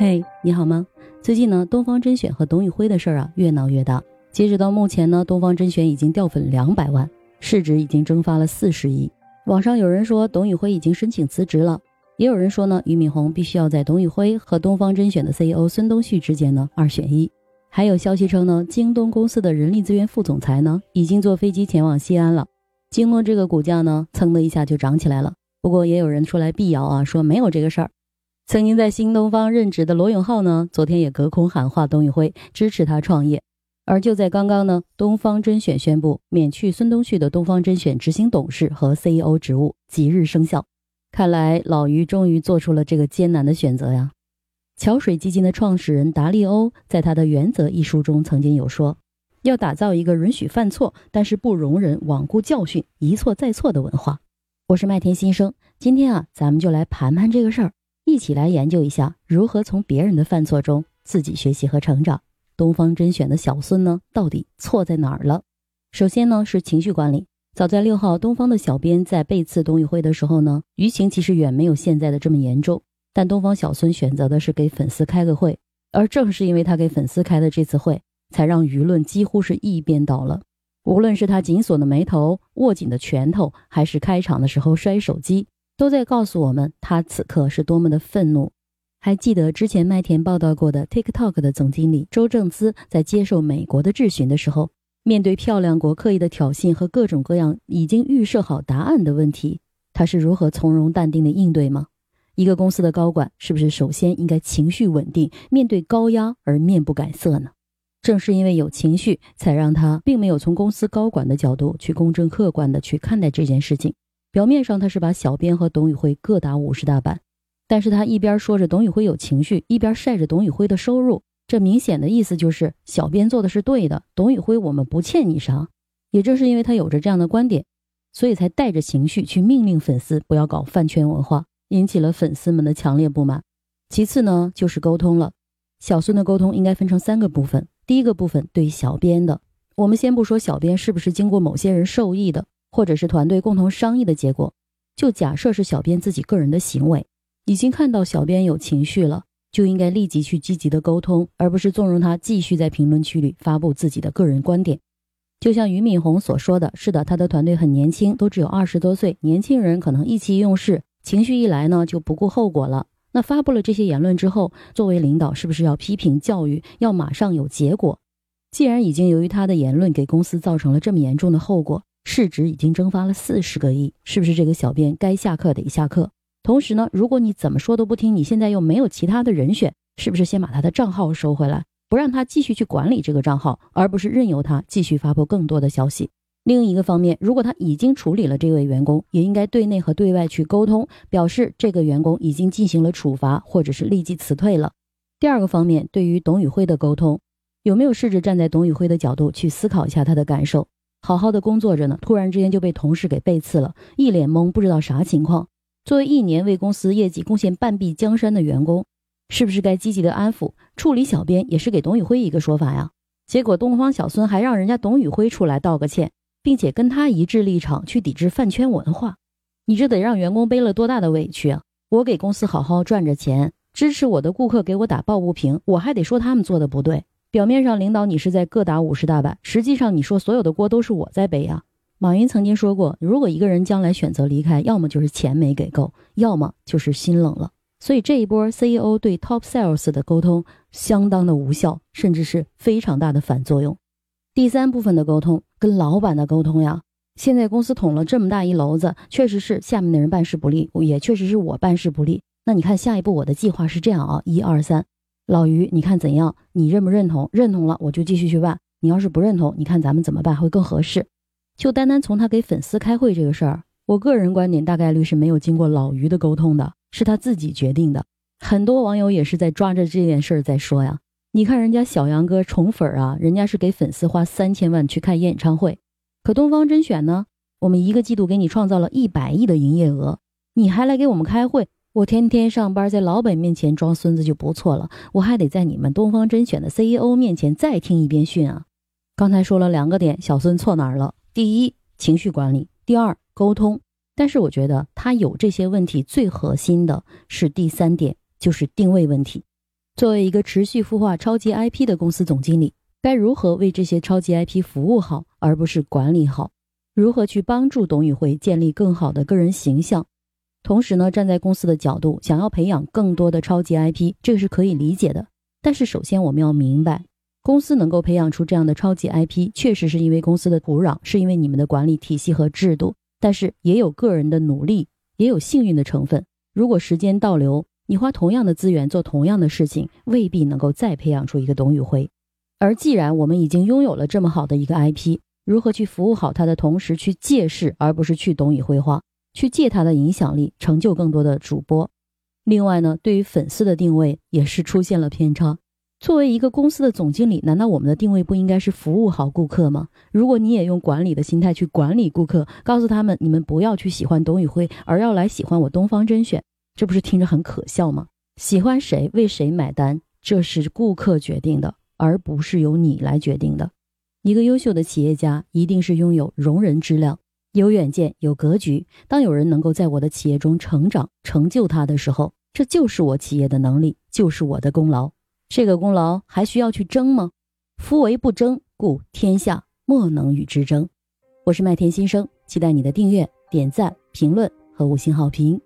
嘿，你好吗？最近呢，东方甄选和董宇辉的事儿啊越闹越大。截止到目前呢，东方甄选已经掉粉两百万，市值已经蒸发了四十亿。网上有人说董宇辉已经申请辞职了，也有人说呢，俞敏洪必须要在董宇辉和东方甄选的 CEO 孙东旭之间呢二选一。还有消息称呢，京东公司的人力资源副总裁呢已经坐飞机前往西安了。京东这个股价呢蹭的一下就涨起来了。不过也有人出来辟谣啊，说没有这个事儿。曾经在新东方任职的罗永浩呢，昨天也隔空喊话董宇辉，支持他创业。而就在刚刚呢，东方甄选宣布免去孙东旭的东方甄选执行董事和 CEO 职务，即日生效。看来老于终于做出了这个艰难的选择呀。桥水基金的创始人达利欧在他的《原则》一书中曾经有说，要打造一个允许犯错，但是不容忍罔顾教训、一错再错的文化。我是麦田新生，今天啊，咱们就来盘盘这个事儿。一起来研究一下如何从别人的犯错中自己学习和成长。东方甄选的小孙呢，到底错在哪儿了？首先呢是情绪管理。早在六号，东方的小编在背刺董宇辉的时候呢，舆情其实远没有现在的这么严重。但东方小孙选择的是给粉丝开个会，而正是因为他给粉丝开的这次会，才让舆论几乎是一边倒了。无论是他紧锁的眉头、握紧的拳头，还是开场的时候摔手机。都在告诉我们，他此刻是多么的愤怒。还记得之前麦田报道过的 TikTok 的总经理周正资在接受美国的质询的时候，面对漂亮国刻意的挑衅和各种各样已经预设好答案的问题，他是如何从容淡定的应对吗？一个公司的高管是不是首先应该情绪稳定，面对高压而面不改色呢？正是因为有情绪，才让他并没有从公司高管的角度去公正客观的去看待这件事情。表面上他是把小编和董宇辉各打五十大板，但是他一边说着董宇辉有情绪，一边晒着董宇辉的收入，这明显的意思就是小编做的是对的，董宇辉我们不欠你啥。也正是因为他有着这样的观点，所以才带着情绪去命令粉丝不要搞饭圈文化，引起了粉丝们的强烈不满。其次呢，就是沟通了。小孙的沟通应该分成三个部分，第一个部分对小编的，我们先不说小编是不是经过某些人授意的。或者是团队共同商议的结果，就假设是小编自己个人的行为，已经看到小编有情绪了，就应该立即去积极的沟通，而不是纵容他继续在评论区里发布自己的个人观点。就像俞敏洪所说的是的，他的团队很年轻，都只有二十多岁，年轻人可能意气用事，情绪一来呢就不顾后果了。那发布了这些言论之后，作为领导是不是要批评教育，要马上有结果？既然已经由于他的言论给公司造成了这么严重的后果。市值已经蒸发了四十个亿，是不是这个小编该下课得下课？同时呢，如果你怎么说都不听，你现在又没有其他的人选，是不是先把他的账号收回来，不让他继续去管理这个账号，而不是任由他继续发布更多的消息？另一个方面，如果他已经处理了这位员工，也应该对内和对外去沟通，表示这个员工已经进行了处罚，或者是立即辞退了。第二个方面，对于董宇辉的沟通，有没有试着站在董宇辉的角度去思考一下他的感受？好好的工作着呢，突然之间就被同事给背刺了，一脸懵，不知道啥情况。作为一年为公司业绩贡献半壁江山的员工，是不是该积极的安抚、处理？小编也是给董宇辉一个说法呀。结果东方小孙还让人家董宇辉出来道个歉，并且跟他一致立场去抵制饭圈文化。你这得让员工背了多大的委屈啊！我给公司好好赚着钱，支持我的顾客给我打抱不平，我还得说他们做的不对。表面上领导你是在各打五十大板，实际上你说所有的锅都是我在背啊。马云曾经说过，如果一个人将来选择离开，要么就是钱没给够，要么就是心冷了。所以这一波 CEO 对 Top Sales 的沟通相当的无效，甚至是非常大的反作用。第三部分的沟通跟老板的沟通呀，现在公司捅了这么大一篓子，确实是下面的人办事不力，也确实是我办事不力。那你看下一步我的计划是这样啊，一二三。老于，你看怎样？你认不认同？认同了，我就继续去办。你要是不认同，你看咱们怎么办会更合适？就单单从他给粉丝开会这个事儿，我个人观点大概率是没有经过老于的沟通的，是他自己决定的。很多网友也是在抓着这件事儿在说呀。你看人家小杨哥宠粉啊，人家是给粉丝花三千万去看演唱会，可东方甄选呢，我们一个季度给你创造了一百亿的营业额，你还来给我们开会？我天天上班，在老板面前装孙子就不错了，我还得在你们东方甄选的 CEO 面前再听一遍训啊！刚才说了两个点，小孙错哪儿了？第一，情绪管理；第二，沟通。但是我觉得他有这些问题，最核心的是第三点，就是定位问题。作为一个持续孵化超级 IP 的公司总经理，该如何为这些超级 IP 服务好，而不是管理好？如何去帮助董宇辉建立更好的个人形象？同时呢，站在公司的角度，想要培养更多的超级 IP，这个是可以理解的。但是首先我们要明白，公司能够培养出这样的超级 IP，确实是因为公司的土壤，是因为你们的管理体系和制度。但是也有个人的努力，也有幸运的成分。如果时间倒流，你花同样的资源做同样的事情，未必能够再培养出一个董宇辉。而既然我们已经拥有了这么好的一个 IP，如何去服务好它的同时去借势，而不是去董宇辉化，去借他的影响力成就更多的主播。另外呢，对于粉丝的定位也是出现了偏差。作为一个公司的总经理，难道我们的定位不应该是服务好顾客吗？如果你也用管理的心态去管理顾客，告诉他们你们不要去喜欢董宇辉，而要来喜欢我东方甄选，这不是听着很可笑吗？喜欢谁为谁买单，这是顾客决定的，而不是由你来决定的。一个优秀的企业家一定是拥有容人之量，有远见，有格局。当有人能够在我的企业中成长、成就他的时候，这就是我企业的能力，就是我的功劳。这个功劳还需要去争吗？夫唯不争，故天下莫能与之争。我是麦田新生，期待你的订阅、点赞、评论和五星好评。